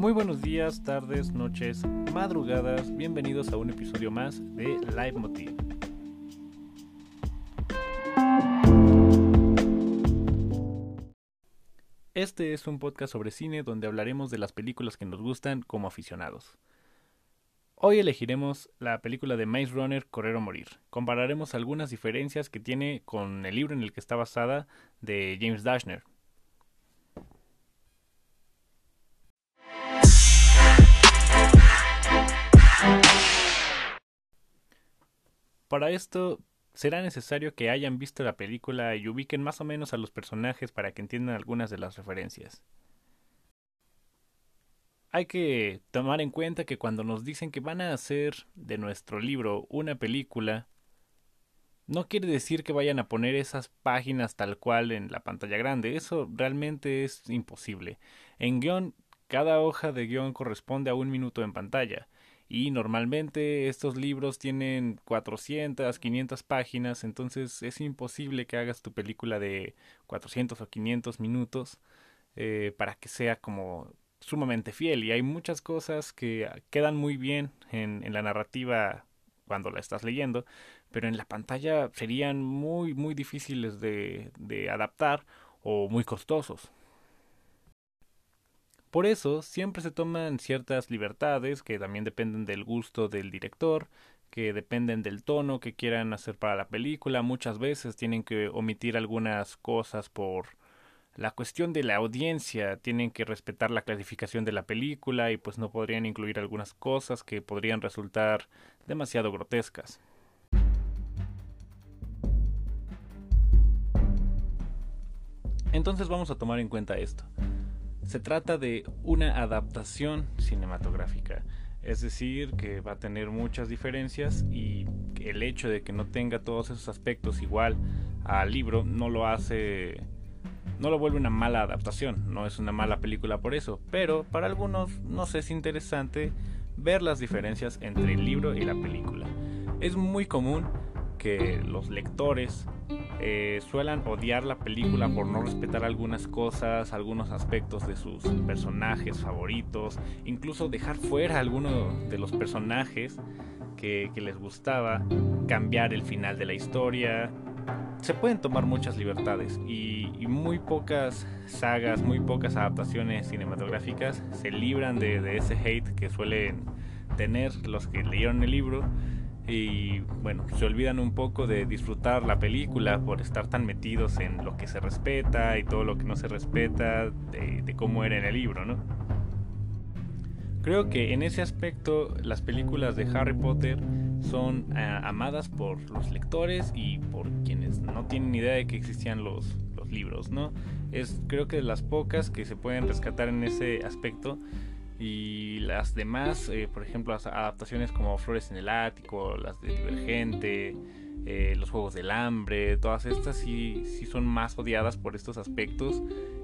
Muy buenos días, tardes, noches, madrugadas, bienvenidos a un episodio más de Live Motive. Este es un podcast sobre cine donde hablaremos de las películas que nos gustan como aficionados. Hoy elegiremos la película de Maze Runner Correr o Morir. Compararemos algunas diferencias que tiene con el libro en el que está basada de James Dashner. Para esto será necesario que hayan visto la película y ubiquen más o menos a los personajes para que entiendan algunas de las referencias. Hay que tomar en cuenta que cuando nos dicen que van a hacer de nuestro libro una película, no quiere decir que vayan a poner esas páginas tal cual en la pantalla grande. Eso realmente es imposible. En guion, cada hoja de guion corresponde a un minuto en pantalla. Y normalmente estos libros tienen 400, 500 páginas, entonces es imposible que hagas tu película de 400 o 500 minutos eh, para que sea como sumamente fiel y hay muchas cosas que quedan muy bien en, la narrativa cuando la estás leyendo, pero en la pantalla serían muy muy difíciles de, de adaptar o muy costosos. Por eso siempre se toman ciertas libertades que también dependen del gusto del director, que dependen del tono que quieran hacer para la película. Muchas veces tienen que omitir algunas cosas por la cuestión de la audiencia, tienen que respetar la clasificación de la película y pues no podrían incluir algunas cosas que podrían resultar demasiado grotescas. Entonces vamos a tomar en cuenta esto. Se trata de una adaptación cinematográfica, es decir, que va a tener muchas diferencias y el hecho de que no tenga todos esos aspectos igual al libro no lo hace no lo vuelve una mala adaptación, no es una mala película por eso, pero para algunos no sé, es interesante ver las diferencias entre el libro y la película. Es muy común que los lectores eh, suelan odiar la película por no respetar algunas cosas, algunos aspectos de sus personajes favoritos, incluso dejar fuera alguno de los personajes que les gustaba, cambiar el final de la historia, se pueden tomar muchas libertades y, muy pocas sagas, muy pocas adaptaciones cinematográficas se libran de, ese hate que suelen tener los que leyeron el libro y bueno, se olvidan un poco de disfrutar la película por estar tan metidos en lo que se respeta y todo lo que no se respeta de, cómo era en el libro, ¿no? Creo que en ese aspecto las películas de Harry Potter son eh, amadas por los lectores y por quienes no tienen idea de que existían los, los libros, ¿no? Es creo que de las pocas que se pueden rescatar en ese aspecto y las demás, eh, por ejemplo, las adaptaciones como Flores en el Ático, las de Divergente, eh, los Juegos del Hambre, todas estas sí, sí son más odiadas por estos aspectos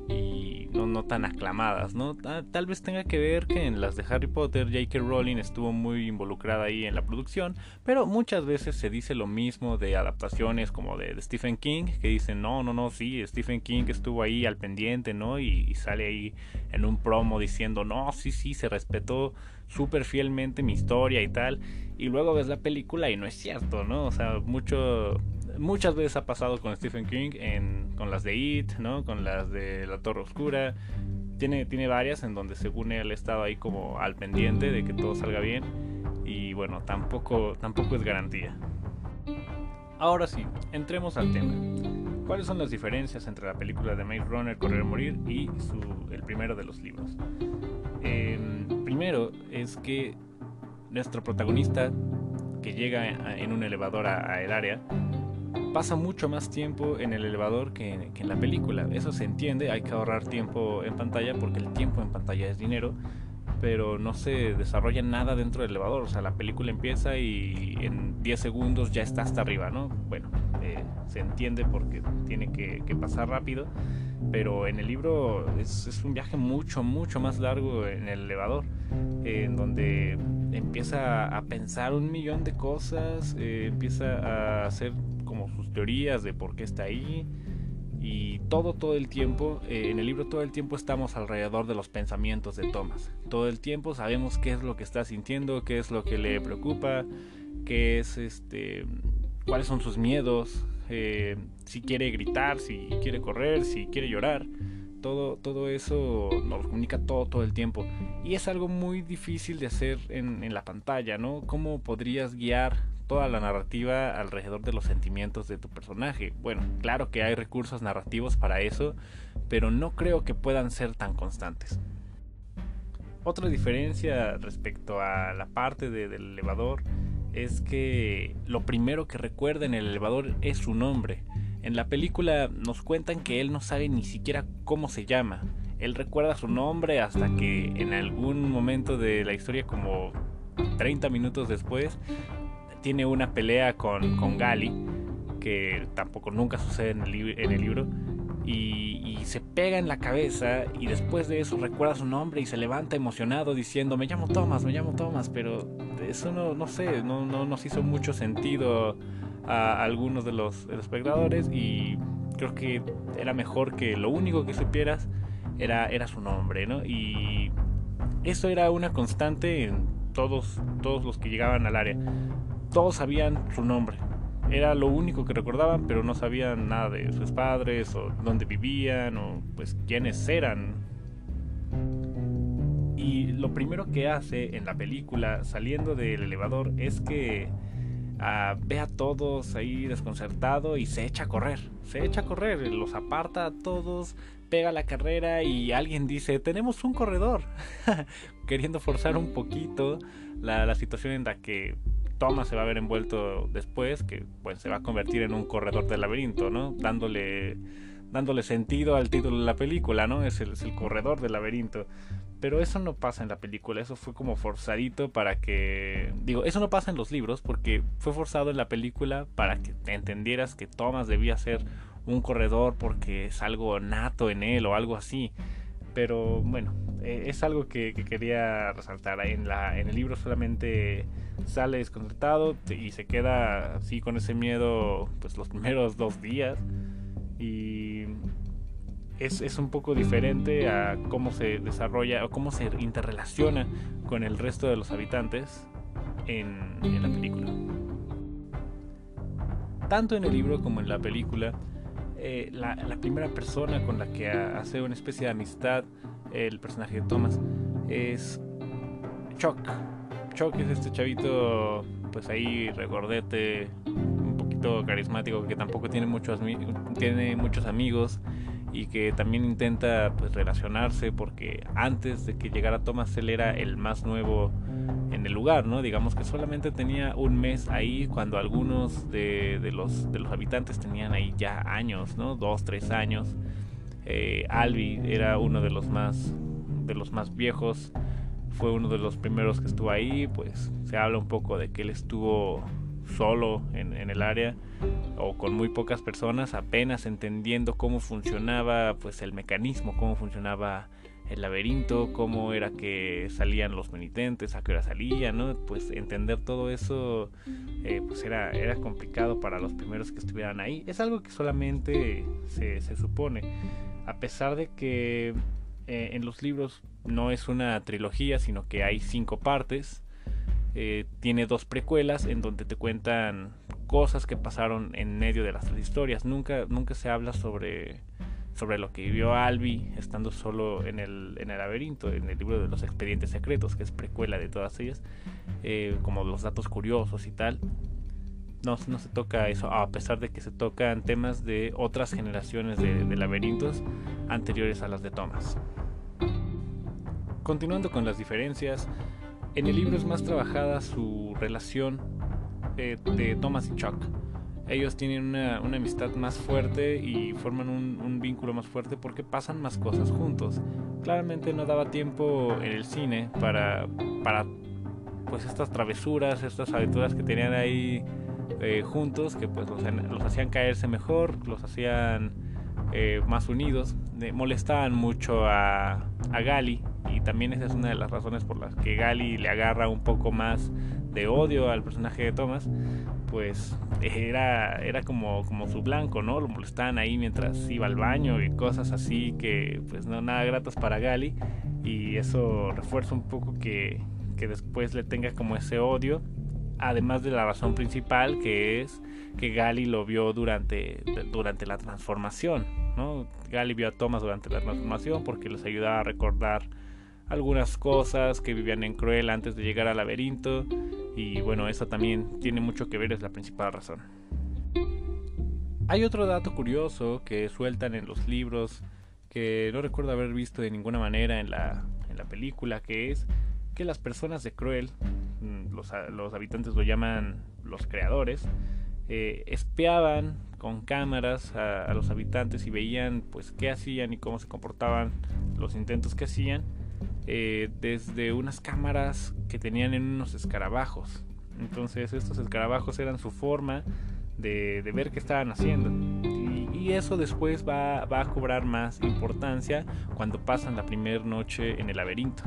y no, no tan aclamadas, ¿no? Tal vez tenga que ver que en las de Harry Potter J.K. Rowling estuvo muy involucrada ahí en la producción, pero muchas veces se dice lo mismo de adaptaciones como de, Stephen King, que dicen, no, no, no, sí, Stephen King estuvo ahí al pendiente, ¿no? Y, y sale ahí en un promo diciendo, no, sí, sí, se respetó súper fielmente mi historia y tal, y luego ves la película y no es cierto, ¿no? O sea, mucho muchas veces ha pasado con Stephen King, en, con las de It, ¿no? Con las de La Torre Oscura. Tiene, tiene varias en donde según él estaba ahí como al pendiente de que todo salga bien. Y bueno, tampoco, tampoco es garantía. Ahora sí, entremos al tema. ¿Cuáles son las diferencias entre la película de Maze Runner, Correr Morir y el primero de los libros? Em, primero es que nuestro protagonista que llega en un elevador a el área pasa mucho más tiempo en el elevador que, en la película. Eso se entiende, hay que ahorrar tiempo en pantalla porque el tiempo en pantalla es dinero, pero no se desarrolla nada dentro del elevador. O sea, la película empieza y en 10 segundos ya está hasta arriba, ¿no? Bueno, eh, se entiende porque tiene que, pasar rápido, pero en el libro es, un viaje mucho, mucho más largo en el elevador, en donde empieza a pensar un millón de cosas, eh, empieza a hacer teorías de por qué está ahí Y todo, todo el tiempo, eh, en el libro todo el tiempo estamos alrededor de los pensamientos de Thomas. Todo el tiempo sabemos qué es lo que está sintiendo, qué es lo que le preocupa, qué es este, cuáles son sus miedos, eh, si quiere gritar, si quiere correr, si quiere llorar. Todo, todo eso nos comunica todo, todo el tiempo. Y es algo muy difícil de hacer en, en la pantalla, ¿no? ¿Cómo podrías guiar toda la narrativa alrededor de los sentimientos de tu personaje? Bueno, claro que hay recursos narrativos para eso, pero no creo que puedan ser tan constantes. Otra diferencia respecto a la parte del elevador es que lo primero que recuerda en el elevador es su nombre. En la película nos cuentan que él no sabe ni siquiera cómo se llama. Él recuerda su nombre hasta que en algún momento de la historia, como 30 minutos después, tiene una pelea con, con Gali, que tampoco nunca sucede en el, en el libro, y, se pega en la cabeza y después de eso recuerda su nombre y se levanta emocionado diciendo me llamo Thomas, me llamo Thomas, pero eso no, no sé, no, no nos hizo mucho sentido a algunos de los, espectadores y creo que era mejor que lo único que supieras era, era su nombre, ¿no? Y eso era una constante en todos, todos los que llegaban al área. Todos sabían su nombre, era lo único que recordaban, pero no sabían nada de sus padres o dónde vivían o pues quiénes eran. Y lo primero que hace en la película saliendo del elevador es que ah, ve a todos ahí desconcertado y se echa a correr. Se echa a correr, los aparta a todos, pega la carrera y alguien dice, tenemos un corredor, queriendo forzar un poquito la, la situación en la que Thomas se va a ver envuelto después, que pues se va a convertir en un corredor del laberinto, ¿no? Dándole, dándole sentido al título de la película, ¿no? Es el, es el corredor del laberinto. Pero eso no pasa en la película, eso fue como forzadito para que... Digo, eso no pasa en los libros porque fue forzado en la película para que entendieras que Thomas debía ser un corredor porque es algo nato en él o algo así. Pero bueno, eh, es algo que, quería resaltar. En, la, en el libro solamente sale desconcertado y se queda así con ese miedo pues los primeros dos días. Y es, es, un poco diferente a cómo se desarrolla o cómo se interrelaciona con el resto de los habitantes en, la película. Tanto en el libro como en la película eh, la, primera persona con la que hace una especie de amistad el personaje de Thomas es Chuck. Chuck es este chavito, pues ahí recordete, un poquito carismático, que tampoco tiene muchos, tiene muchos amigos y que también intenta pues relacionarse porque antes de que llegara Thomas él era el más nuevo en el lugar, ¿no? Digamos que solamente tenía un mes ahí cuando algunos de, los, de los habitantes tenían ahí ya años, ¿no? Dos, tres años. Eh, Albi era uno de los más de los más viejos, fue uno de los primeros que estuvo ahí, pues se habla un poco de que él estuvo solo en, el área o con muy pocas personas, apenas entendiendo cómo funcionaba pues el mecanismo, cómo funcionaba el laberinto, cómo era que salían los penitentes, a qué hora salían, ¿no? Pues entender todo eso eh, pues era, era complicado para los primeros que estuvieran ahí. Es algo que solamente se, se supone, a pesar de que eh, en los libros no es una trilogía, sino que hay cinco partes. Eh, tiene dos precuelas en donde te cuentan cosas que pasaron en medio de las tres historias. Nunca, nunca se habla sobre, sobre lo que vivió Albi estando solo en el, en el laberinto, en el libro de los expedientes secretos, que es precuela de todas ellas, eh, como los datos curiosos y tal. No, se toca eso, a pesar de que se tocan temas de otras generaciones de, laberintos anteriores a las de Thomas. Continuando con las diferencias, en el libro es más trabajada su relación eh, de Thomas y Chuck. Ellos tienen una, amistad más fuerte y forman un, vínculo más fuerte porque pasan más cosas juntos. Claramente no daba tiempo en el cine para, para pues estas travesuras, estas aventuras que tenían ahí eh, juntos, que pues los, hacían caerse mejor, los hacían eh, más unidos. molestaban mucho a, a Gali, y también esa es una de las razones por las que Gali le agarra un poco más de odio al personaje de Thomas, pues era, era como, como su blanco, ¿no? Lo molestaban ahí mientras iba al baño y cosas así que pues no nada gratas para Gali y eso refuerza un poco que, que después le tenga como ese odio, además de la razón principal que es que Gali lo vio durante, durante la transformación, ¿no? Gali vio a Thomas durante la transformación porque les ayudaba a recordar algunas cosas que vivían en Cruel antes de llegar al laberinto y bueno, eso también tiene mucho que ver, es la principal razón. Hay otro dato curioso que sueltan en los libros que no recuerdo haber visto de ninguna manera en la, en la película, que es que las personas de Cruel, los, los habitantes lo llaman los creadores, eh, espiaban con cámaras a, a, los habitantes y veían pues qué hacían y cómo se comportaban los intentos que hacían eh, desde unas cámaras que tenían en unos escarabajos. Entonces estos escarabajos eran su forma de, ver qué estaban haciendo. Y, eso después va, va, a cobrar más importancia cuando pasan la primera noche en el laberinto.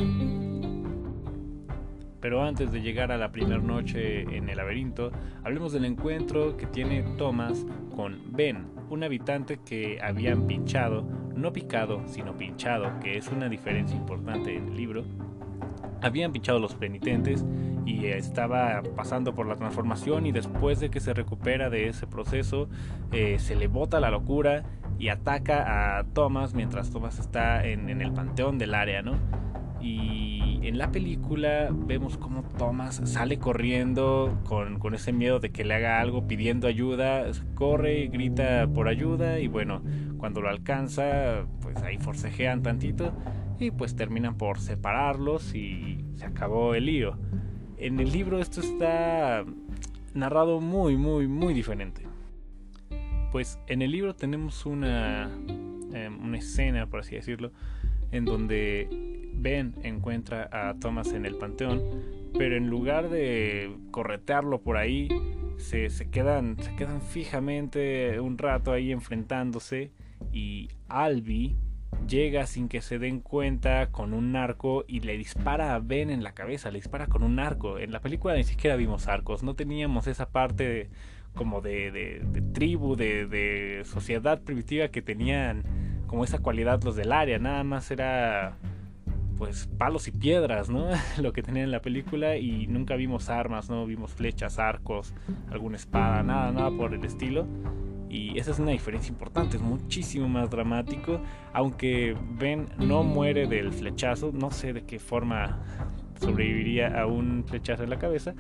Pero antes de llegar a la primera noche en el laberinto, hablemos del encuentro que tiene Thomas con Ben, un habitante que habían pinchado no picado, sino pinchado, que es una diferencia importante en el libro, habían pinchado los penitentes y estaba pasando por la transformación y después de que se recupera de ese proceso eh, se le bota la locura y ataca a Thomas mientras Thomas está en, en el panteón del área, ¿no? Y en la película vemos cómo Thomas sale corriendo con, con, ese miedo de que le haga algo pidiendo ayuda, corre, grita por ayuda y bueno, cuando lo alcanza, pues ahí forcejean tantito y pues terminan por separarlos y se acabó el lío. En el libro esto está narrado muy, muy, muy diferente. Pues en el libro tenemos una, em, una escena, por así decirlo, en donde Ben encuentra a Thomas en el panteón, pero en lugar de corretearlo por ahí, se, se, quedan, se quedan fijamente un rato ahí enfrentándose y Albi llega sin que se den cuenta con un arco y le dispara a Ben en la cabeza, le dispara con un arco. En la película ni siquiera vimos arcos, no teníamos esa parte como de, de, tribu, de, de, sociedad primitiva que tenían como esa cualidad los del área, nada más era pues palos y piedras, ¿no? Lo que tenían en la película y nunca vimos armas, no vimos flechas, arcos, alguna espada, nada, nada por el estilo. Y esa es una diferencia importante, es muchísimo más dramático. Aunque Ben no muere del flechazo, no sé de qué forma sobreviviría a un flechazo en la cabeza,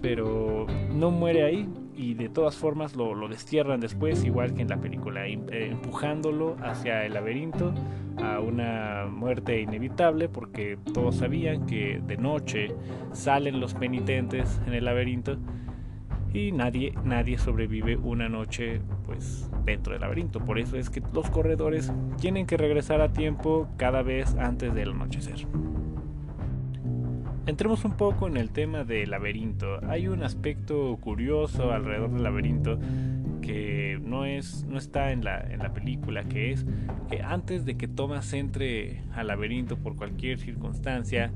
pero no muere ahí y de todas formas lo, lo destierran después, igual que en la película, eh, empujándolo hacia el laberinto a una muerte inevitable, porque todos sabían que de noche salen los penitentes en el laberinto y nadie, nadie sobrevive una noche pues dentro del laberinto. Por eso es que los corredores tienen que regresar a tiempo cada vez antes del anochecer. Entremos un poco en el tema del laberinto. Hay un aspecto curioso alrededor del laberinto que no es no está en la, en la película, que es que antes de que Thomas entre al laberinto por cualquier circunstancia,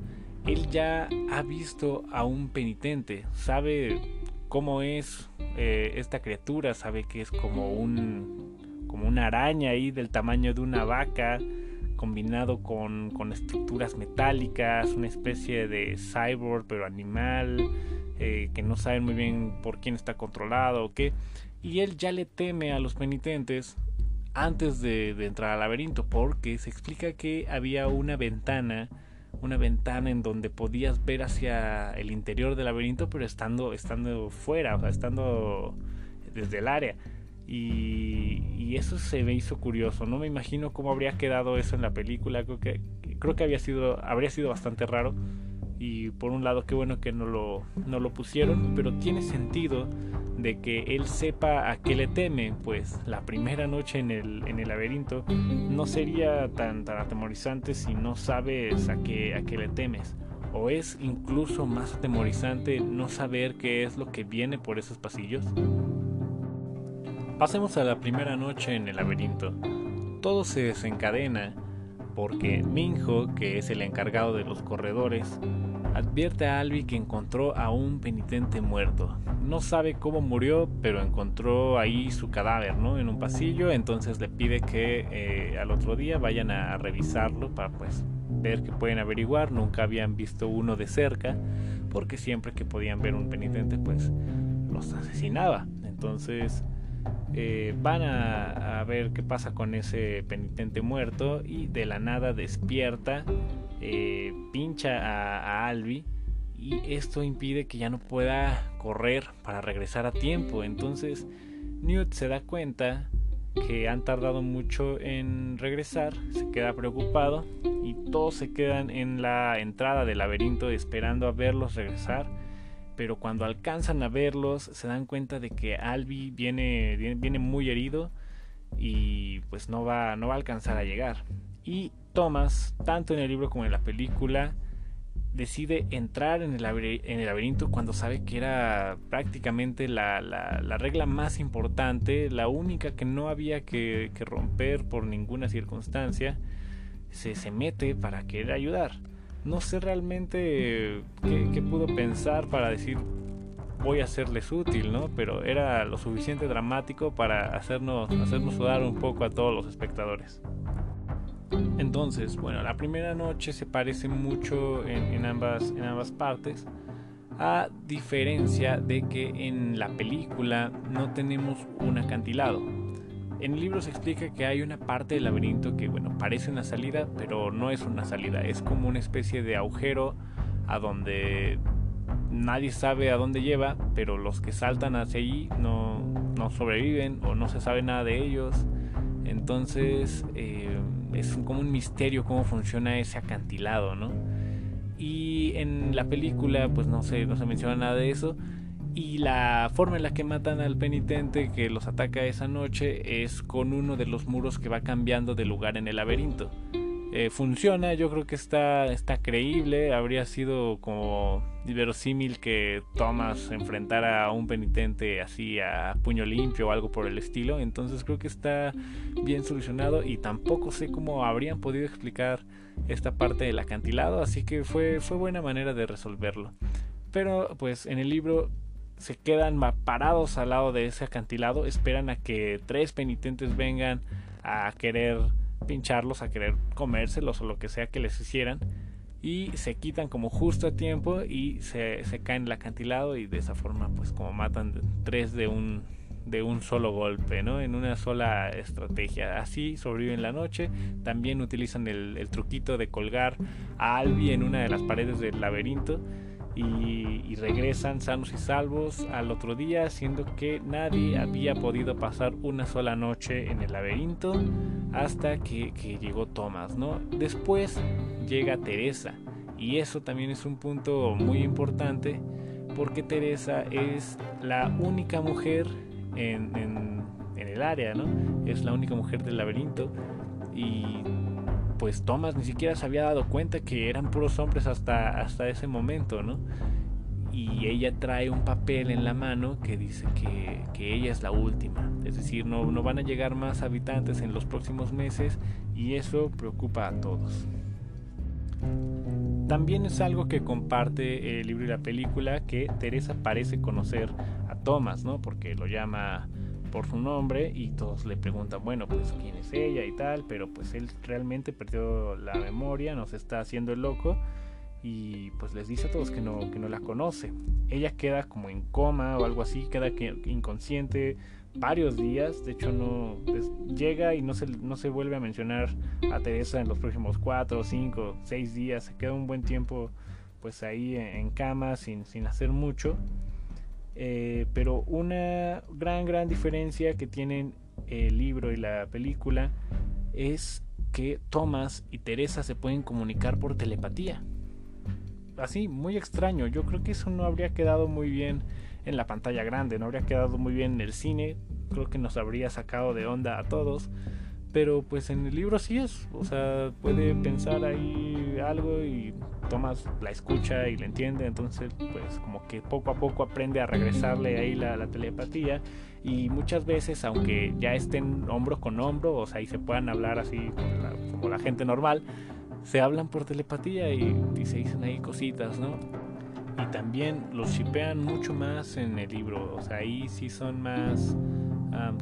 él ya ha visto a un penitente, sabe cómo es eh, esta criatura, sabe que es como un como una araña ahí del tamaño de una vaca combinado con, con estructuras metálicas, una especie de cyborg pero animal, eh, que no saben muy bien por quién está controlado o qué, y él ya le teme a los penitentes antes de, de entrar al laberinto, porque se explica que había una ventana una ventana en donde podías ver hacia el interior del laberinto, pero estando, estando fuera, o sea, estando desde el área. Y, eso se me hizo curioso. No me imagino cómo habría quedado eso en la película. Creo que, creo que había sido, habría sido bastante raro. Y por un lado, qué bueno que no lo, no lo pusieron, pero tiene sentido de que él sepa a qué le teme, pues la primera noche en el, en el laberinto no sería tan, tan atemorizante si no sabes a qué, a qué le temes. O es incluso más atemorizante no saber qué es lo que viene por esos pasillos. Pasemos a la primera noche en el laberinto. Todo se desencadena porque Minho, que es el encargado de los corredores, advierte a Albi que encontró a un penitente muerto. No sabe cómo murió, pero encontró ahí su cadáver, ¿no? En un pasillo, entonces le pide que eh, al otro día vayan a revisarlo para pues ver que pueden averiguar. Nunca habían visto uno de cerca, porque siempre que podían ver un penitente, pues los asesinaba. Entonces eh, van a, ver qué pasa con ese penitente muerto y de la nada despierta, eh, pincha a, Albi y esto impide que ya no pueda correr para regresar a tiempo. Entonces Newt se da cuenta que han tardado mucho en regresar, se queda preocupado y todos se quedan en la entrada del laberinto esperando a verlos regresar pero cuando alcanzan a verlos se dan cuenta de que Albi viene, viene muy herido y pues no va, no va a alcanzar a llegar. Y Thomas, tanto en el libro como en la película, decide entrar en el, laberinto cuando sabe que era prácticamente la, la, regla más importante, la única que no había que, que romper por ninguna circunstancia. Se, se mete para querer ayudar no sé realmente qué, pudo pensar para decir voy a serles útil, ¿no? Pero era lo suficiente dramático para hacernos, hacernos sudar un poco a todos los espectadores. Entonces, bueno, la primera noche se parece mucho en, ambas, en ambas partes, a diferencia de que en la película no tenemos un acantilado. En el libro se explica que hay una parte del laberinto que, bueno, parece una salida, pero no es una salida, es como una especie de agujero a donde nadie sabe a dónde lleva, pero los que saltan hacia allí no, no sobreviven o no se sabe nada de ellos. Entonces eh, es como un misterio cómo funciona ese acantilado, ¿no? Y en la película pues no se, no se menciona nada de eso, y la forma en la que matan al penitente que los ataca esa noche es con uno de los muros que va cambiando de lugar en el laberinto. Eh, funciona, yo creo que está, está creíble, habría sido como verosímil que Thomas enfrentara a un penitente así a puño limpio o algo por el estilo, entonces creo que está bien solucionado y tampoco sé cómo habrían podido explicar esta parte del acantilado, así que fue, fue buena manera de resolverlo. Pero pues en el libro se quedan parados al lado de ese acantilado, esperan a que tres penitentes vengan a querer pincharlos, a querer comérselos o lo que sea que les hicieran. Y se quitan como justo a tiempo y se, caen en el acantilado y de esa forma pues como matan tres de un, de un solo golpe, ¿no? En una sola estrategia. Así sobreviven la noche. También utilizan el, el truquito de colgar a Albi en una de las paredes del laberinto y, regresan sanos y salvos al otro día, siendo que nadie había podido pasar una sola noche en el laberinto hasta que, llegó Thomas, ¿no? Después llega Teresa y eso también es un punto muy importante porque Teresa es la única mujer en, en, en el área, ¿no? Es la única mujer del laberinto y pues Thomas ni siquiera se había dado cuenta que eran puros hombres hasta, hasta ese momento, ¿no? Y ella trae un papel en la mano que dice que, que ella es la última. Es decir, no, no van a llegar más habitantes en los próximos meses y eso preocupa a todos. También es algo que comparte el libro y la película que Teresa parece conocer a Thomas, ¿no? Porque lo llama por su nombre y todos le preguntan, bueno, pues quién es ella y tal, pero pues él realmente perdió la memoria, nos está haciendo el loco y pues les dice a todos que no, que no la conoce. Ella queda como en coma o algo así, queda inconsciente varios días, de hecho no pues, llega y no se, no se vuelve a mencionar a Teresa en los próximos cuatro, cinco, seis días, se queda un buen tiempo pues ahí en, cama sin, sin hacer mucho eh, pero una gran, gran diferencia que tienen el libro y la película es que Thomas y Teresa se pueden comunicar por telepatía. Así, muy extraño. Yo creo que eso no habría quedado muy bien en la pantalla grande, no habría quedado muy bien en el cine. Creo que nos habría sacado de onda a todos. Pero pues en el libro sí es. O sea, puede pensar ahí algo y Thomas la escucha y la entiende, entonces pues como que poco a poco aprende a regresarle ahí la, telepatía y muchas veces aunque ya estén hombro con hombro, o sea, y se puedan hablar así como la, gente normal, se hablan por telepatía y, se dicen ahí cositas, ¿no? Y también los shipean mucho más en el libro, o sea, ahí sí son más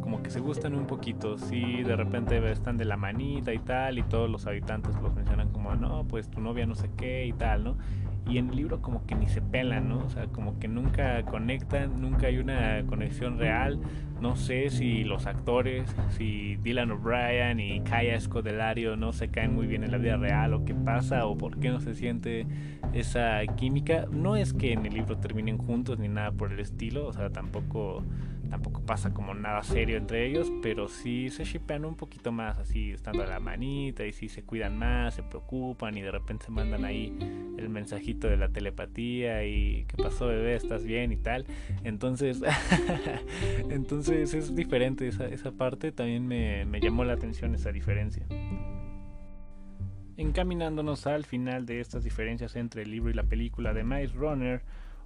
como que se gustan un poquito, sí, de repente están de la manita y tal, y todos los habitantes los mencionan como, no, pues tu novia no sé qué y tal, ¿no? y en el libro como que ni se pelan, ¿no? O sea, como que nunca conectan, nunca hay una conexión real. No sé si los actores, si Dylan O'Brien y Kaya Scodelario no se caen muy bien en la vida real o qué pasa o por qué no se siente esa química. No es que en el libro terminen juntos ni nada por el estilo, o sea, tampoco tampoco pasa como nada serio entre ellos, pero sí se shipean un poquito más, así estando a la manita y sí se cuidan más, se preocupan y de repente se mandan ahí el mensajito de la telepatía y ¿qué pasó bebé? ¿Estás bien? y tal. Entonces, entonces es diferente esa, esa parte, también me, me llamó la atención esa diferencia. Encaminándonos al final de estas diferencias entre el libro y la película de Mice Runner,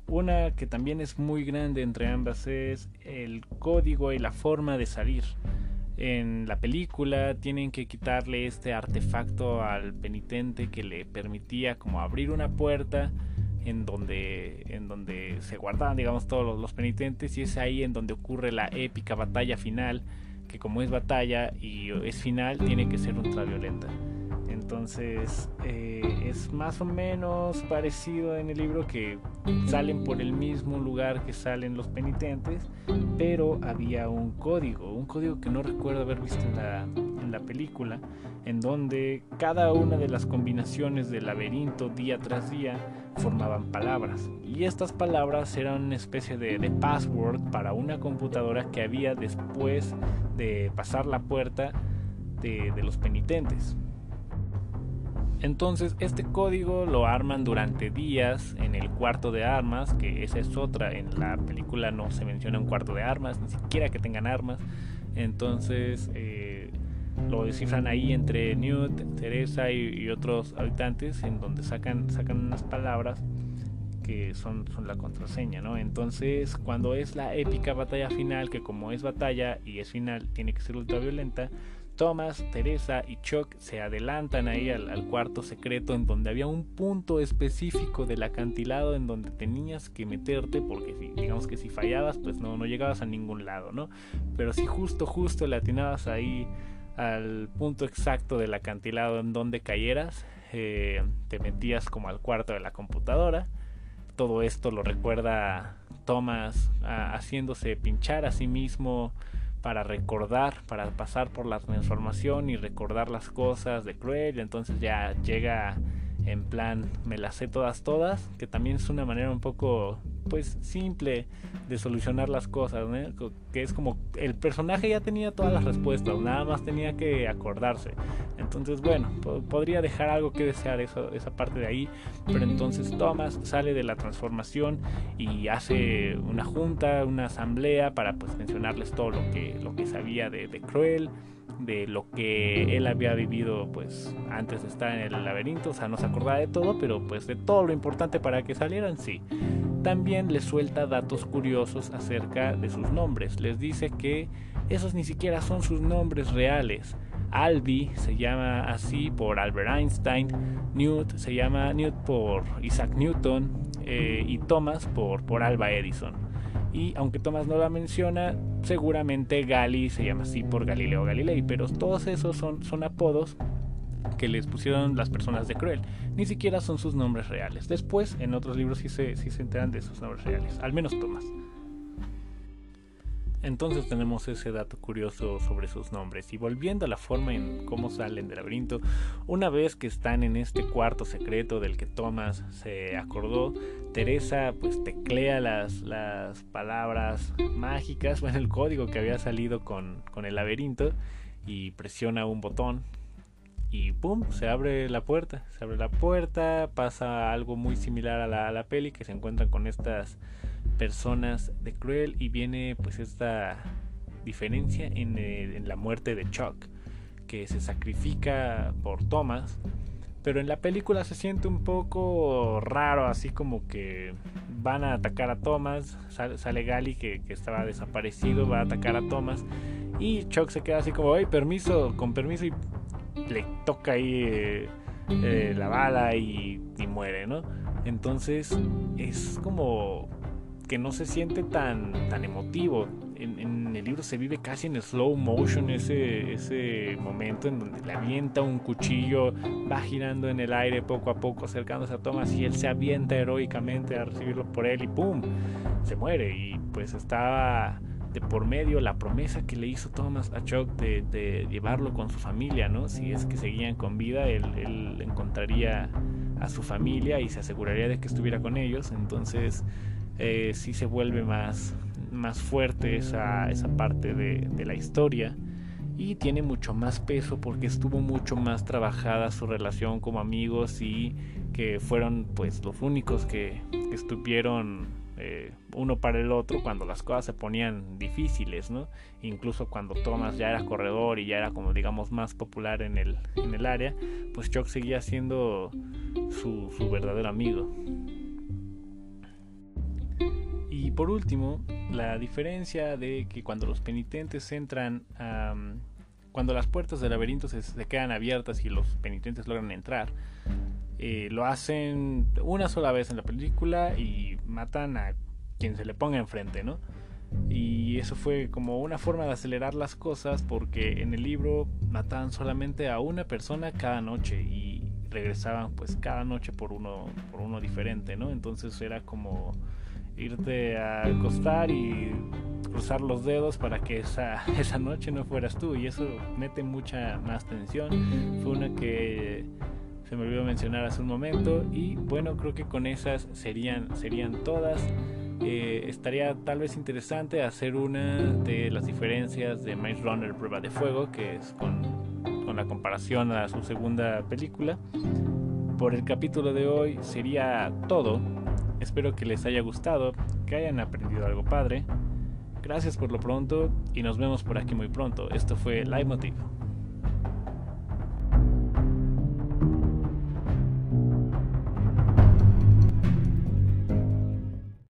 una que también es muy grande entre ambas es el código y la forma de salir. En la película tienen que quitarle este artefacto al penitente que le permitía como abrir una puerta en donde, en donde se guardaban digamos todos los, penitentes y es ahí en donde ocurre la épica batalla final que como es batalla y es final tiene que ser ultraviolenta. Entonces eh, es más o menos parecido en el libro que salen por el mismo lugar que salen los penitentes, pero había un código, un código que no recuerdo haber visto en la, película, en donde cada una de las combinaciones del laberinto día tras día formaban palabras. Y estas palabras eran una especie de, password para una computadora que había después de pasar la puerta de los penitentes. Entonces este código lo arman durante días en el cuarto de armas, que esa es otra, en la película no se menciona un cuarto de armas, ni siquiera que tengan armas. Entonces eh, lo descifran ahí entre Newt, Teresa y, otros habitantes, en donde sacan, sacan unas palabras que son, son la contraseña, ¿no? Entonces, cuando es la épica batalla final, que como es batalla y es final, tiene que ser ultraviolenta, Thomas, Teresa y Chuck se adelantan ahí al, cuarto secreto en donde había un punto específico del acantilado en donde tenías que meterte porque si, digamos que si fallabas pues no, no llegabas a ningún lado, ¿no? Pero si justo, justo le atinabas ahí al punto exacto del acantilado en donde cayeras, eh, te metías como al cuarto de la computadora. Todo esto lo recuerda Thomas haciéndose pinchar a sí mismo para recordar, para pasar por la transformación y recordar las cosas de Cruel. Entonces ya llega en plan me las sé todas todas, que también es una manera un poco pues simple de solucionar las cosas, que es como el personaje ya tenía todas las respuestas, nada más tenía que acordarse. Entonces, bueno, podría dejar algo que desear eso, esa parte de ahí, pero entonces Thomas sale de la transformación y hace una junta, una asamblea para pues mencionarles todo lo que, lo que sabía de, de Cruel de lo que él había vivido pues antes de estar en el laberinto, o sea, no se acordaba de todo, pero pues de todo lo importante para que salieran, sí. También les suelta datos curiosos acerca de sus nombres, les dice que esos ni siquiera son sus nombres reales. Albi se llama así por Albert Einstein, Newt se llama Newt por Isaac Newton eh, y Thomas por, por Alba Edison y aunque Tomás no la menciona, seguramente Gali se llama así por Galileo Galilei, pero todos esos son, son apodos que les pusieron las personas de Cruel, ni siquiera son sus nombres reales. Después, en otros libros sí se, sí se enteran de sus nombres reales, al menos Tomás. Entonces tenemos ese dato curioso sobre sus nombres. Y volviendo a la forma en cómo salen del laberinto, una vez que están en este cuarto secreto del que Thomas se acordó, Teresa pues teclea las, las palabras mágicas, bueno, el código que había salido con, con el laberinto y presiona un botón y ¡pum! se abre la puerta. Se abre la puerta, pasa algo muy similar a la, a la peli que se encuentran con estas personas de Cruel y viene pues esta diferencia en, la muerte de Chuck que se sacrifica por Thomas pero en la película se siente un poco raro así como que van a atacar a Thomas sale, Gali que, que, estaba desaparecido va a atacar a Thomas y Chuck se queda así como ay permiso con permiso y le toca ahí eh, eh, la bala y, y muere, ¿no? Entonces es como que no se siente tan, tan emotivo. En, el libro se vive casi en slow motion ese, ese momento en donde le avienta un cuchillo, va girando en el aire poco a poco, acercándose a Thomas y él se avienta heroicamente a recibirlo por él y ¡pum! se muere. Y pues estaba de por medio la promesa que le hizo Thomas a Chuck de, llevarlo con su familia, ¿no? Si es que seguían con vida, él, él encontraría a su familia y se aseguraría de que estuviera con ellos. Entonces eh, sí se vuelve más, más fuerte esa, esa parte de, de, la historia y tiene mucho más peso porque estuvo mucho más trabajada su relación como amigos y que fueron pues los únicos que, estuvieron eh, uno para el otro cuando las cosas se ponían difíciles, ¿no? Incluso cuando Thomas ya era corredor y ya era como digamos más popular en el, en el área, pues Chuck seguía siendo su, su verdadero amigo. Por último, la diferencia de que cuando los penitentes entran, cuando las puertas del laberinto se, quedan abiertas y los penitentes logran entrar, eh, lo hacen una sola vez en la película y matan a quien se le ponga enfrente, ¿no? Y eso fue como una forma de acelerar las cosas porque en el libro mataban solamente a una persona cada noche y regresaban pues cada noche por uno, por uno diferente, ¿no? Entonces era como irte a acostar y cruzar los dedos para que esa, esa noche no fueras tú y eso mete mucha más tensión. Fue una que se me olvidó mencionar hace un momento y bueno creo que con esas serían, serían todas. Eh, estaría tal vez interesante hacer una de las diferencias de Maze Runner Prueba de Fuego, que es con, con la comparación a su segunda película. Por el capítulo de hoy sería todo. Espero que les haya gustado, que hayan aprendido algo padre. Gracias por lo pronto y nos vemos por aquí muy pronto. Esto fue Live Motive.